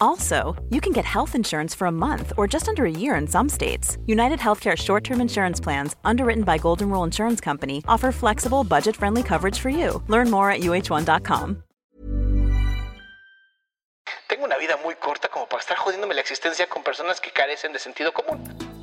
Also, you can get health insurance for a month or just under a year in some states. United Healthcare short term insurance plans, underwritten by Golden Rule Insurance Company, offer flexible, budget friendly coverage for you. Learn more at uh1.com. Tengo una vida muy corta como para estar jodiéndome la existencia con personas que carecen de sentido común.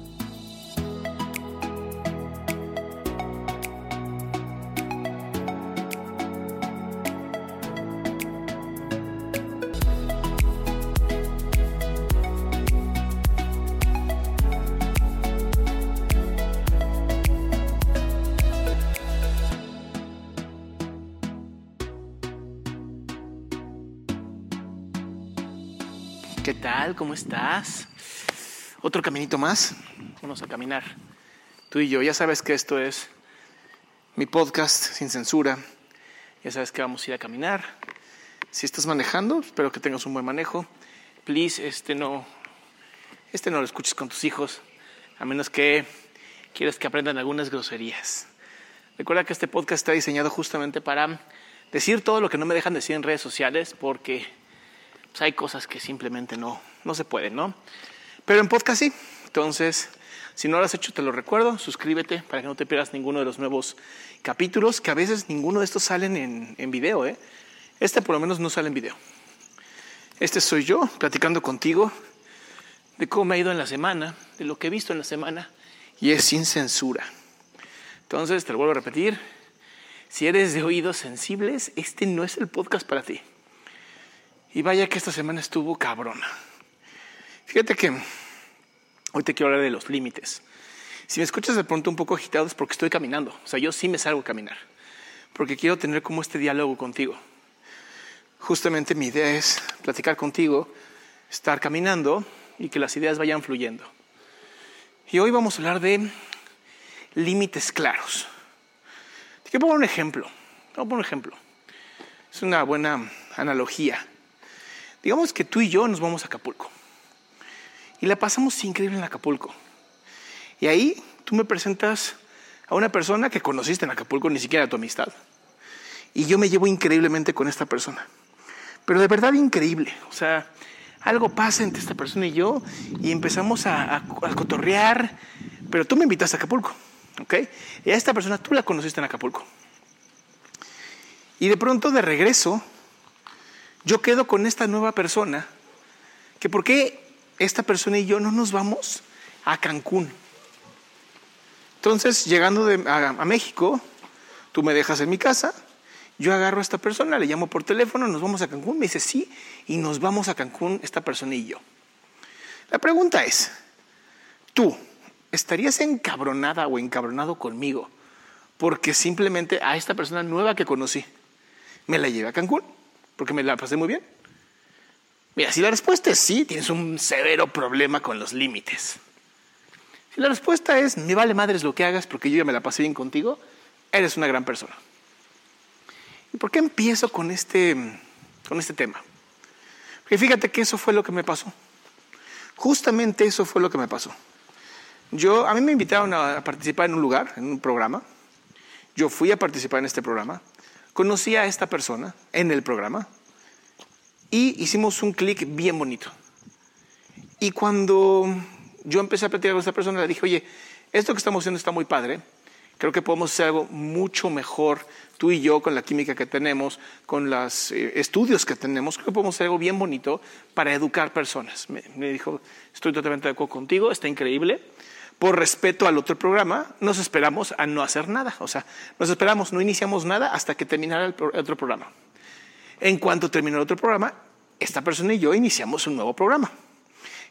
¿Qué tal? ¿Cómo estás? Otro caminito más. Vamos a caminar. Tú y yo. Ya sabes que esto es mi podcast sin censura. Ya sabes que vamos a ir a caminar. Si estás manejando, espero que tengas un buen manejo. Please, este no, este no lo escuches con tus hijos, a menos que quieras que aprendan algunas groserías. Recuerda que este podcast está diseñado justamente para decir todo lo que no me dejan decir en redes sociales, porque pues hay cosas que simplemente no, no se pueden, ¿no? Pero en podcast sí. Entonces, si no lo has hecho, te lo recuerdo, suscríbete para que no te pierdas ninguno de los nuevos capítulos, que a veces ninguno de estos salen en, en video, ¿eh? Este por lo menos no sale en video. Este soy yo platicando contigo de cómo me ha ido en la semana, de lo que he visto en la semana, y es sin censura. Entonces, te lo vuelvo a repetir, si eres de oídos sensibles, este no es el podcast para ti. Y vaya que esta semana estuvo cabrona. Fíjate que hoy te quiero hablar de los límites. Si me escuchas de pronto un poco agitado es porque estoy caminando. O sea, yo sí me salgo a caminar. Porque quiero tener como este diálogo contigo. Justamente mi idea es platicar contigo, estar caminando y que las ideas vayan fluyendo. Y hoy vamos a hablar de límites claros. Te quiero poner un ejemplo. Voy a poner un ejemplo. Es una buena analogía. Digamos que tú y yo nos vamos a Acapulco. Y la pasamos increíble en Acapulco. Y ahí tú me presentas a una persona que conociste en Acapulco, ni siquiera tu amistad. Y yo me llevo increíblemente con esta persona. Pero de verdad increíble. O sea, algo pasa entre esta persona y yo y empezamos a, a, cotorrear. Pero tú me invitaste a Acapulco. ¿Ok? Y a esta persona tú la conociste en Acapulco. Y de pronto de regreso yo quedo con esta nueva persona, que por qué esta persona y yo no nos vamos a Cancún. Entonces, llegando a, a, México, tú me dejas en mi casa, yo agarro a esta persona, le llamo por teléfono, nos vamos a Cancún, me dice sí, y nos vamos a Cancún esta persona y yo. La pregunta es, tú, ¿estarías encabronada o encabronado conmigo porque simplemente a esta persona nueva que conocí me la llevé a Cancún? Porque me la pasé muy bien. Mira, si la respuesta es sí, tienes un severo problema con los límites. Si la respuesta es me vale madres lo que hagas porque yo ya me la pasé bien contigo, eres una gran persona. ¿Y por qué empiezo con este, con este tema? Porque fíjate que eso fue lo que me pasó. Justamente eso fue lo que me pasó. Yo, a mí me invitaron a participar en un lugar, en un programa. Yo fui a participar en este programa conocí a esta persona en el programa y hicimos un clic bien bonito. Y cuando yo empecé a platicar con esta persona, le dije, oye, esto que estamos haciendo está muy padre, creo que podemos hacer algo mucho mejor tú y yo con la química que tenemos, con los eh, estudios que tenemos, creo que podemos hacer algo bien bonito para educar personas. Me, me dijo, estoy totalmente de acuerdo contigo, está increíble por respeto al otro programa, nos esperamos a no hacer nada. O sea, nos esperamos, no iniciamos nada hasta que terminara el, otro programa. En cuanto terminó el otro programa, esta persona y yo iniciamos un nuevo programa,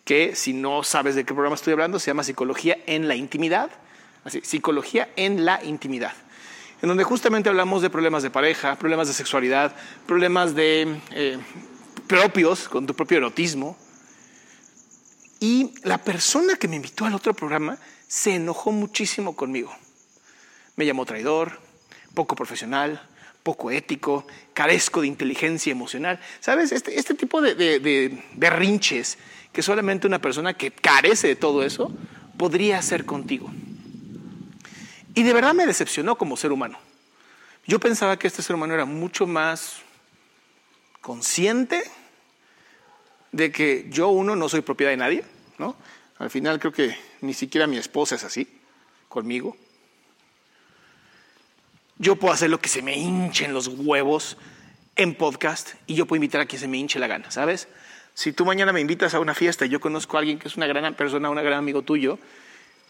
que si no sabes de qué programa estoy hablando, se llama Psicología en la Intimidad. Así, Psicología en la Intimidad en donde justamente hablamos de problemas de pareja, problemas de sexualidad, problemas de eh, propios con tu propio erotismo. Y la persona que me invitó al otro programa se enojó muchísimo conmigo. Me llamó traidor, poco profesional, poco ético, carezco de inteligencia emocional. ¿Sabes? Este, este tipo de, de, de berrinches que solamente una persona que carece de todo eso podría hacer contigo. Y de verdad me decepcionó como ser humano. Yo pensaba que este ser humano era mucho más consciente de que yo, uno, no soy propiedad de nadie, ¿no? Al final creo que ni siquiera mi esposa es así, conmigo. Yo puedo hacer lo que se me hinchen los huevos en podcast y yo puedo invitar a quien se me hinche la gana, ¿sabes? Si tú mañana me invitas a una fiesta y yo conozco a alguien que es una gran persona, un gran amigo tuyo,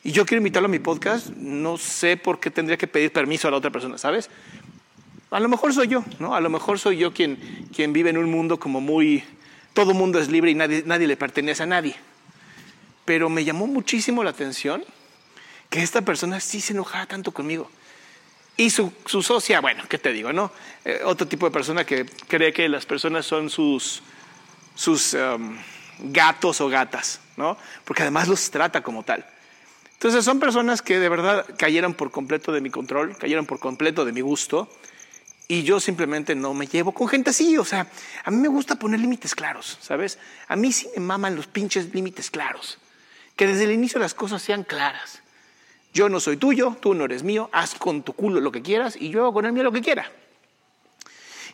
y yo quiero invitarlo a mi podcast, no sé por qué tendría que pedir permiso a la otra persona, ¿sabes? A lo mejor soy yo, ¿no? A lo mejor soy yo quien, quien vive en un mundo como muy... Todo mundo es libre y nadie, nadie le pertenece a nadie. Pero me llamó muchísimo la atención que esta persona sí se enojara tanto conmigo. Y su, su socia, bueno, ¿qué te digo, no? Eh, otro tipo de persona que cree que las personas son sus, sus um, gatos o gatas, ¿no? Porque además los trata como tal. Entonces son personas que de verdad cayeron por completo de mi control, cayeron por completo de mi gusto. Y yo simplemente no me llevo con gente así. O sea, a mí me gusta poner límites claros, ¿sabes? A mí sí me maman los pinches límites claros. Que desde el inicio las cosas sean claras. Yo no soy tuyo, tú no eres mío, haz con tu culo lo que quieras y yo hago con el mío lo que quiera.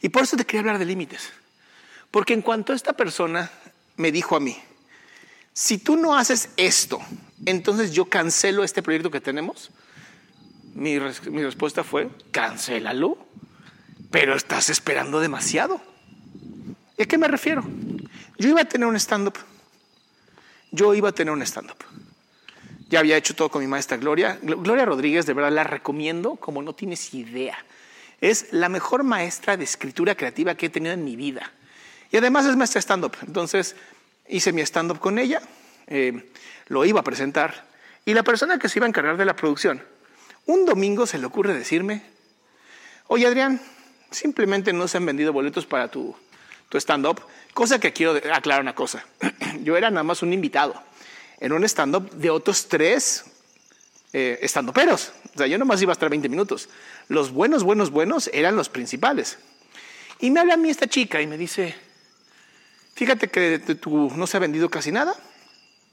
Y por eso te quería hablar de límites. Porque en cuanto esta persona me dijo a mí, si tú no haces esto, entonces yo cancelo este proyecto que tenemos. Mi, mi respuesta fue, cancélalo, pero estás esperando demasiado. ¿Y a qué me refiero? Yo iba a tener un stand-up. Yo iba a tener un stand-up. Ya había hecho todo con mi maestra Gloria. Gloria Rodríguez, de verdad, la recomiendo como no tienes idea. Es la mejor maestra de escritura creativa que he tenido en mi vida. Y además es maestra stand-up. Entonces, hice mi stand-up con ella, eh, lo iba a presentar, y la persona que se iba a encargar de la producción, un domingo se le ocurre decirme, oye Adrián, simplemente no se han vendido boletos para tu, tu stand-up, cosa que quiero aclarar una cosa, yo era nada más un invitado en un stand-up de otros tres eh, stand-uperos, o sea, yo nomás iba a estar 20 minutos, los buenos, buenos, buenos eran los principales. Y me habla a mí esta chica y me dice, Fíjate que tu, no se ha vendido casi nada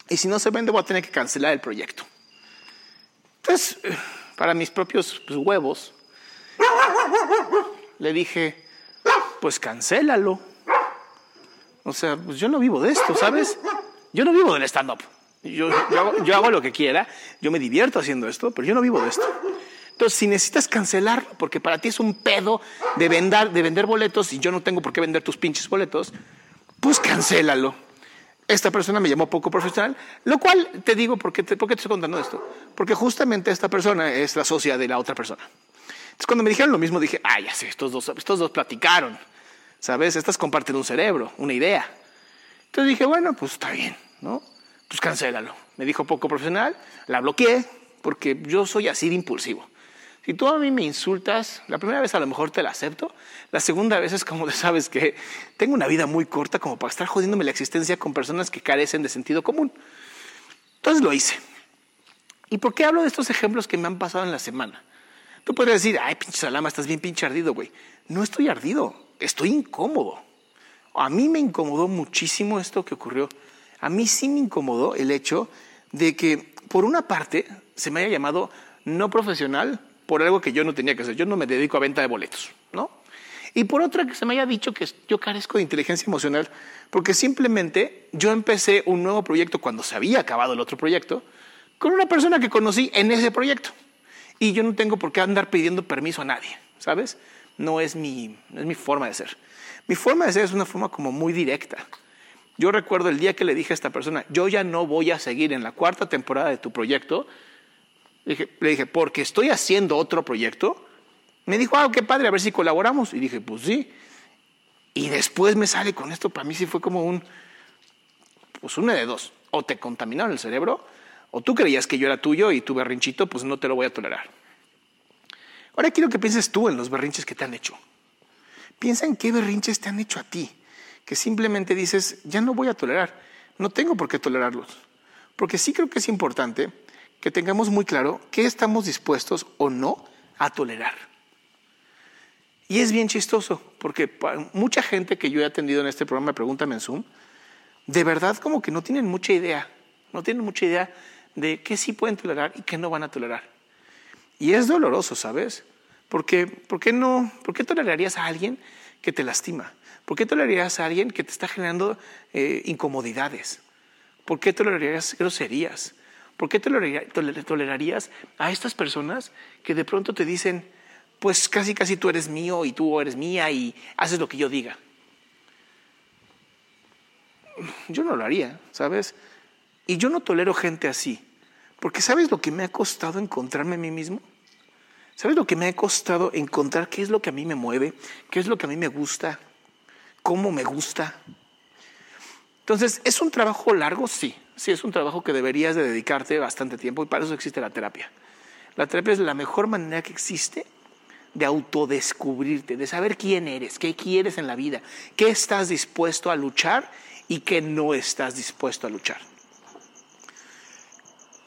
y si no se vende voy a tener que cancelar el proyecto. Entonces, para mis propios pues, huevos, le dije, pues cancélalo. O sea, pues yo no vivo de esto, ¿sabes? Yo no vivo del stand-up. Yo, yo, hago, yo, hago, lo que quiera, yo me divierto haciendo esto, pero yo no vivo de esto. Entonces, si necesitas cancelarlo, porque para ti es un pedo de vender, de vender boletos y yo no tengo por qué vender tus pinches boletos, pues cancélalo. Esta persona me llamó poco profesional, lo cual te digo, ¿por qué te, por qué te estoy contando esto? Porque justamente esta persona es la socia de la otra persona. Entonces, cuando me dijeron lo mismo, dije, ah, ya sé, estos dos, estos dos platicaron, ¿sabes? Estas comparten un cerebro, una idea. Entonces dije, bueno, pues está bien, ¿no? Pues cancélalo. Me dijo poco profesional, la bloqueé, porque yo soy así de impulsivo. Si tú a mí me insultas, la primera vez a lo mejor te la acepto, la segunda vez es como, sabes que tengo una vida muy corta como para estar jodiéndome la existencia con personas que carecen de sentido común. Entonces lo hice. ¿Y por qué hablo de estos ejemplos que me han pasado en la semana? Tú podrías decir, ay, pinche Salama, estás bien pinche ardido, güey. No estoy ardido, estoy incómodo. A mí me incomodó muchísimo esto que ocurrió. A mí sí me incomodó el hecho de que, por una parte, se me haya llamado no profesional por algo que yo no tenía que hacer. Yo no me dedico a venta de boletos, ¿no? Y por otra, que se me haya dicho que yo carezco de inteligencia emocional, porque simplemente yo empecé un nuevo proyecto cuando se había acabado el otro proyecto, con una persona que conocí en ese proyecto. Y yo no tengo por qué andar pidiendo permiso a nadie, ¿sabes? No es mi, no es mi forma de ser. Mi forma de ser es una forma como muy directa. Yo recuerdo el día que le dije a esta persona, yo ya no voy a seguir en la cuarta temporada de tu proyecto, le dije, porque estoy haciendo otro proyecto. Me dijo, ah, qué padre, a ver si colaboramos. Y dije, pues sí. Y Y después me sale con esto, para mí sí fue como un, pues una de dos, o te contaminaron el cerebro, o tú creías que yo era tuyo y tu berrinchito, pues no te lo voy a tolerar. Ahora quiero que pienses tú en los berrinches que te han hecho. Piensa en qué berrinches te han hecho a ti, que simplemente dices, ya no voy a tolerar, no tengo por qué tolerarlos. Porque sí creo que es importante que tengamos muy claro qué estamos dispuestos o no a tolerar. Y es bien chistoso, porque mucha gente que yo he atendido en este programa, Pregúntame en Zoom, de verdad como que no tienen mucha idea, no tienen mucha idea de qué sí pueden tolerar y qué no van a tolerar. Y es doloroso, ¿sabes? Porque, ¿por qué no? ¿Por qué tolerarías a alguien que te lastima? ¿Por qué tolerarías a alguien que te está generando eh, incomodidades? ¿Por qué tolerarías groserías? ¿Por qué tolerarías a estas personas que de pronto te dicen, pues casi casi tú eres mío y tú eres mía y haces lo que yo diga? Yo no lo haría, ¿sabes? Y yo no tolero gente así, porque ¿sabes lo que me ha costado encontrarme a mí mismo? ¿Sabes lo que me ha costado encontrar qué es lo que a mí me mueve? ¿Qué es lo que a mí me gusta? ¿Cómo me gusta? Entonces, ¿es un trabajo largo? Sí, sí, es un trabajo que deberías de dedicarte bastante tiempo y para eso existe la terapia. La terapia es la mejor manera que existe de autodescubrirte, de saber quién eres, qué quieres en la vida, qué estás dispuesto a luchar y qué no estás dispuesto a luchar.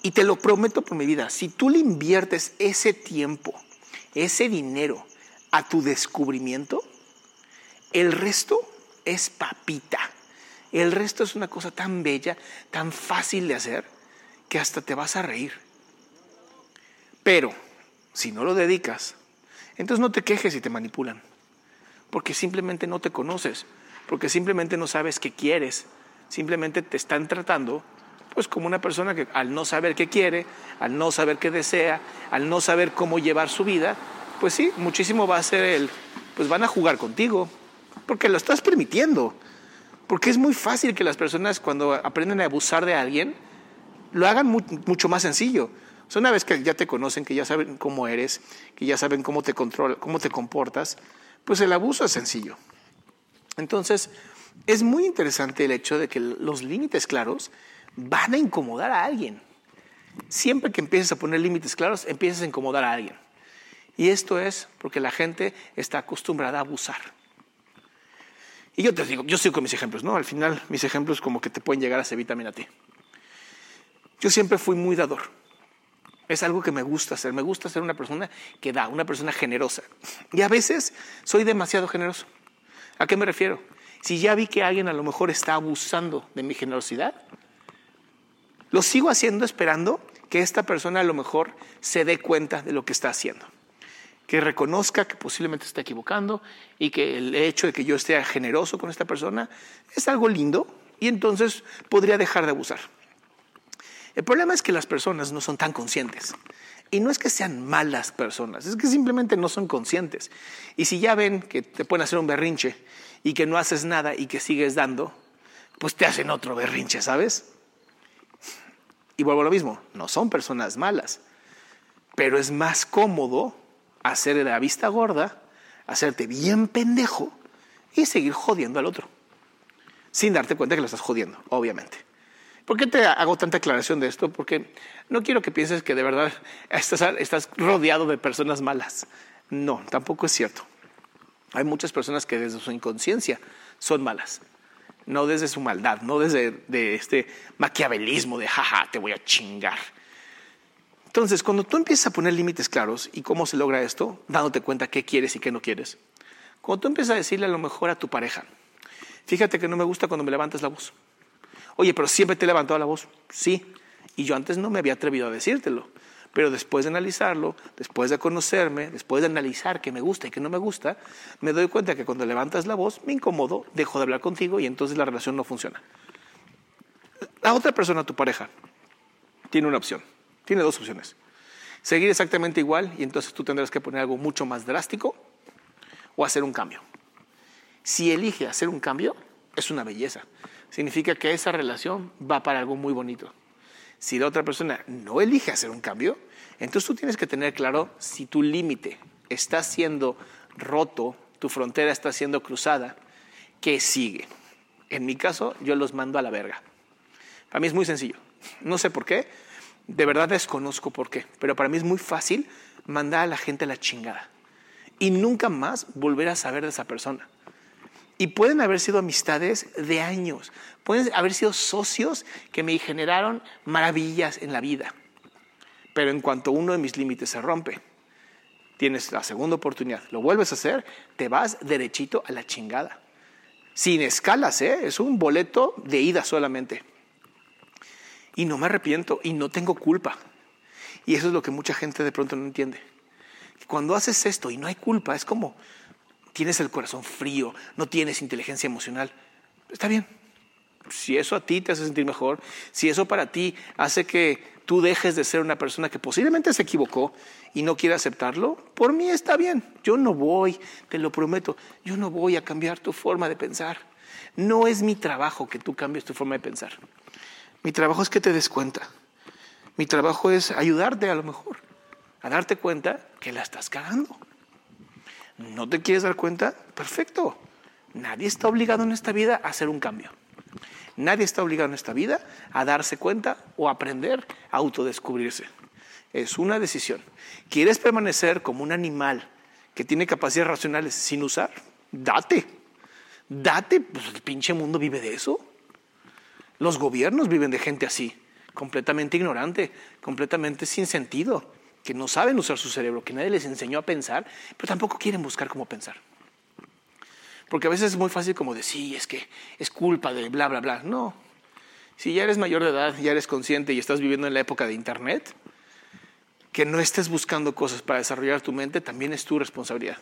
Y te lo prometo por mi vida, si tú le inviertes ese tiempo, ese dinero a tu descubrimiento, el resto es papita. El resto es una cosa tan bella, tan fácil de hacer, que hasta te vas a reír. Pero si no lo dedicas, entonces no te quejes si te manipulan, porque simplemente no te conoces, porque simplemente no sabes qué quieres, simplemente te están tratando pues como una persona que al no saber qué quiere, al no saber qué desea, al no saber cómo llevar su vida, pues sí, muchísimo va a ser el, pues van a jugar contigo, porque lo estás permitiendo. Porque es muy fácil que las personas cuando aprenden a abusar de alguien, lo hagan mucho más sencillo. O una vez que ya te conocen, que ya saben cómo eres, que ya saben cómo te controla, cómo te comportas, pues el abuso es sencillo. Entonces, es muy interesante el hecho de que los límites claros van a incomodar a alguien. Siempre que empieces a poner límites claros, empiezas a incomodar a alguien. Y esto es porque la gente está acostumbrada a abusar. Y yo te digo, yo sigo con mis ejemplos, ¿no? Al final, mis ejemplos como que te pueden llegar a servir también a ti. Yo siempre fui muy dador. Es algo que me gusta hacer. Me gusta ser una persona que da, una persona generosa. Y a veces soy demasiado generoso. ¿A qué me refiero? Si ya vi que alguien a lo mejor está abusando de mi generosidad, lo sigo haciendo esperando que esta persona a lo mejor se dé cuenta de lo que está haciendo que reconozca que posiblemente está equivocando y que el hecho de que yo esté generoso con esta persona es algo lindo y entonces podría dejar de abusar. El problema es que las personas no son tan conscientes. Y no es que sean malas personas, es que simplemente no son conscientes. Y si ya ven que te pueden hacer un berrinche y que no haces nada y que sigues dando, pues te hacen otro berrinche, ¿sabes? Y vuelvo a lo mismo, no son personas malas, pero es más cómodo hacer la vista gorda, hacerte bien pendejo y seguir jodiendo al otro. Sin darte cuenta que lo estás jodiendo, obviamente. ¿Por qué te hago tanta aclaración de esto? Porque no quiero que pienses que de verdad estás, estás rodeado de personas malas. No, tampoco es cierto. Hay muchas personas que desde su inconsciencia son malas. No desde su maldad, no desde de este maquiavelismo de jaja, te voy a chingar. Entonces, cuando tú empiezas a poner límites claros, ¿y cómo se logra esto? Dándote cuenta qué quieres y qué no quieres. Cuando tú empiezas a decirle a lo mejor a tu pareja, fíjate que no me gusta cuando me levantas la voz. Oye, pero siempre te he levantado la voz. Sí, y yo antes no me había atrevido a decírtelo. Pero después de analizarlo, después de conocerme, después de analizar qué me gusta y qué no me gusta, me doy cuenta que cuando levantas la voz me incomodo, dejo de hablar contigo y entonces la relación no funciona. La otra persona, tu pareja, tiene una opción tiene dos opciones. Seguir exactamente igual y entonces tú tendrás que poner algo mucho más drástico o hacer un cambio. Si elige hacer un cambio, es una belleza. Significa que esa relación va para algo muy bonito. Si la otra persona no elige hacer un cambio, entonces tú tienes que tener claro si tu límite está siendo roto, tu frontera está siendo cruzada, ¿qué sigue? En mi caso, yo los mando a la verga. Para mí es muy sencillo. No sé por qué, de verdad desconozco por qué, pero para mí es muy fácil mandar a la gente a la chingada y nunca más volver a saber de esa persona. Y pueden haber sido amistades de años, pueden haber sido socios que me generaron maravillas en la vida. Pero en cuanto uno de mis límites se rompe, tienes la segunda oportunidad, lo vuelves a hacer, te vas derechito a la chingada. Sin escalas, ¿eh? es un boleto de ida solamente. Y no me arrepiento y no tengo culpa. Y eso es lo que mucha gente de pronto no entiende. Cuando haces esto y no hay culpa, es como tienes el corazón frío, no tienes inteligencia emocional. Está bien. Si eso a ti te hace sentir mejor, si eso para ti hace que tú dejes de ser una persona que posiblemente se equivocó y no quiere aceptarlo, por mí está bien. Yo no voy, te lo prometo, yo no voy a cambiar tu forma de pensar. No es mi trabajo que tú cambies tu forma de pensar. Mi trabajo es que te des cuenta. Mi trabajo es ayudarte a lo mejor a darte cuenta que la estás cagando. ¿No te quieres dar cuenta? Perfecto. Nadie está obligado en esta vida a hacer un cambio. Nadie está obligado en esta vida a darse cuenta o aprender a autodescubrirse. Es una decisión. ¿Quieres permanecer como un animal que tiene capacidades racionales sin usar? Date. Date. Pues el pinche mundo vive de eso. Los gobiernos viven de gente así, completamente ignorante, completamente sin sentido que no saben usar su cerebro, que nadie les enseñó a pensar, pero tampoco quieren buscar cómo pensar. Porque a veces es muy fácil como decir, es que es culpa de bla, bla, bla. No. Si ya eres mayor de edad, ya eres consciente y estás viviendo en la época de Internet, que no estés buscando cosas para desarrollar tu mente también es tu responsabilidad.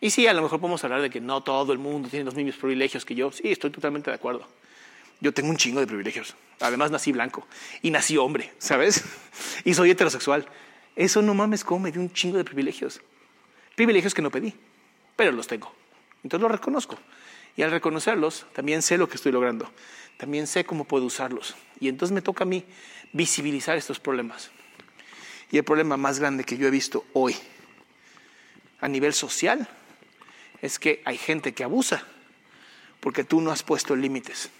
Y sí, a lo mejor podemos hablar de que no todo el mundo tiene los mismos privilegios que yo. Sí, estoy totalmente de acuerdo. Yo tengo un chingo de privilegios. Además nací blanco y nací hombre, ¿sabes? Y soy heterosexual. Eso no mames, como me dio un chingo de privilegios. Privilegios que no pedí, pero los tengo. Entonces los reconozco. Y al reconocerlos, también sé lo que estoy logrando. También sé cómo puedo usarlos. Y entonces me toca a mí visibilizar estos problemas. Y el problema más grande que yo he visto hoy a nivel social es que hay gente que abusa porque tú no has puesto límites.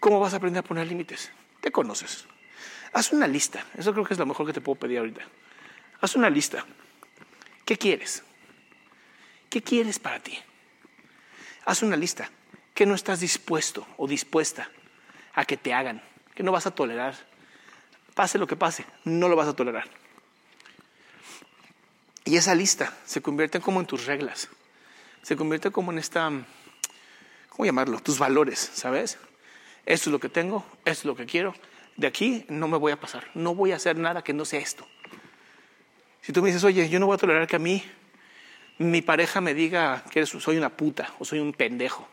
¿Cómo vas a aprender a poner límites? Te conoces. Haz una lista. Eso creo que es lo mejor que te puedo pedir ahorita. Haz una lista. ¿Qué quieres? ¿Qué quieres para ti? Haz una lista. ¿Qué no estás dispuesto o dispuesta a que te hagan? ¿Qué no vas a tolerar? Pase lo que pase, no lo vas a tolerar. Y esa lista se convierte como en tus reglas. Se convierte como en esta, ¿cómo llamarlo? Tus valores, ¿sabes? Esto es lo que tengo, esto es lo que quiero, de aquí no me voy a pasar, no voy a hacer nada que no sea esto. Si tú me dices, oye, yo no voy a tolerar que a mí mi pareja me diga que soy una puta o soy un pendejo.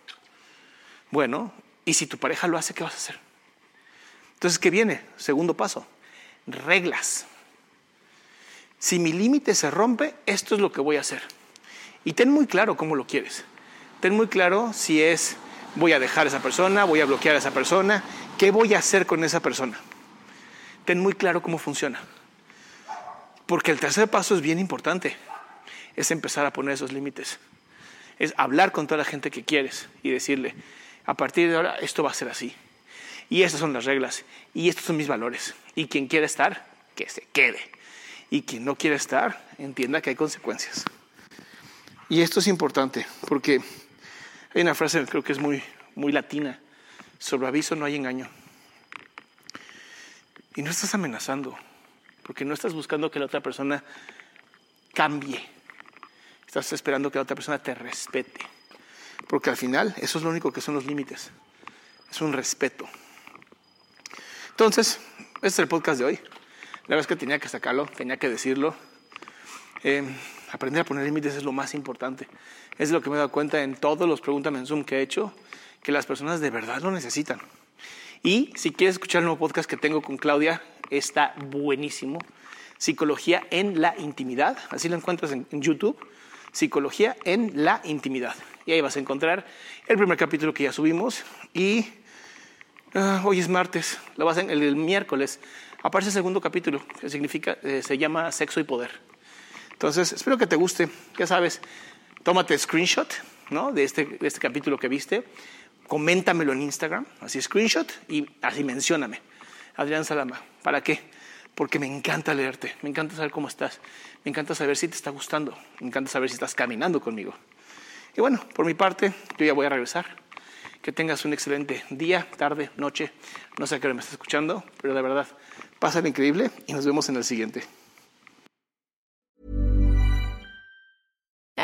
Bueno, y si tu pareja lo hace, ¿qué vas a hacer? Entonces, ¿qué viene? Segundo paso, reglas. Si mi límite se rompe, esto es lo que voy a hacer. Y ten muy claro cómo lo quieres. Ten muy claro si es voy a dejar a esa persona, voy a bloquear a esa persona, ¿qué voy a hacer con esa persona? Ten muy claro cómo funciona. Porque el tercer paso es bien importante, es empezar a poner esos límites, es hablar con toda la gente que quieres y decirle, a partir de ahora esto va a ser así. Y estas son las reglas, y estos son mis valores. Y quien quiera estar, que se quede. Y quien no quiera estar, entienda que hay consecuencias. Y esto es importante, porque hay una frase que creo que es muy, muy latina. Sobre aviso no hay engaño. Y no estás amenazando, porque no estás buscando que la otra persona cambie. Estás esperando que la otra persona te respete. Porque al final eso es lo único que son los límites. Es un respeto. Entonces, este es el podcast de hoy. La verdad es que tenía que sacarlo, tenía que decirlo. Eh, aprender a poner límites es lo más importante. Es lo que me he dado cuenta en todos los pregúntame en Zoom que he hecho, que las personas de verdad lo necesitan. Y si quieres escuchar el nuevo podcast que tengo con Claudia, está buenísimo. Psicología en la intimidad, así lo encuentras en, YouTube. Psicología en la intimidad. Y ahí vas a encontrar el primer capítulo que ya subimos. Y ah, hoy es martes, lo vas a, el, el, miércoles aparece el segundo capítulo, que significa, eh, se llama Sexo y Poder. Entonces, espero que te guste. Ya sabes, tómate screenshot ¿no? de, este, de este capítulo que viste, coméntamelo en Instagram, así screenshot y así mencióname. Adrián Salama. ¿Para qué? Porque me encanta leerte, me encanta saber cómo estás, me encanta saber si te está gustando, me encanta saber si estás caminando conmigo. Y bueno, por mi parte, yo ya voy a regresar. Que tengas un excelente día, tarde, noche. No sé a qué hora me estás escuchando, pero de verdad, pásale increíble y nos vemos en el siguiente.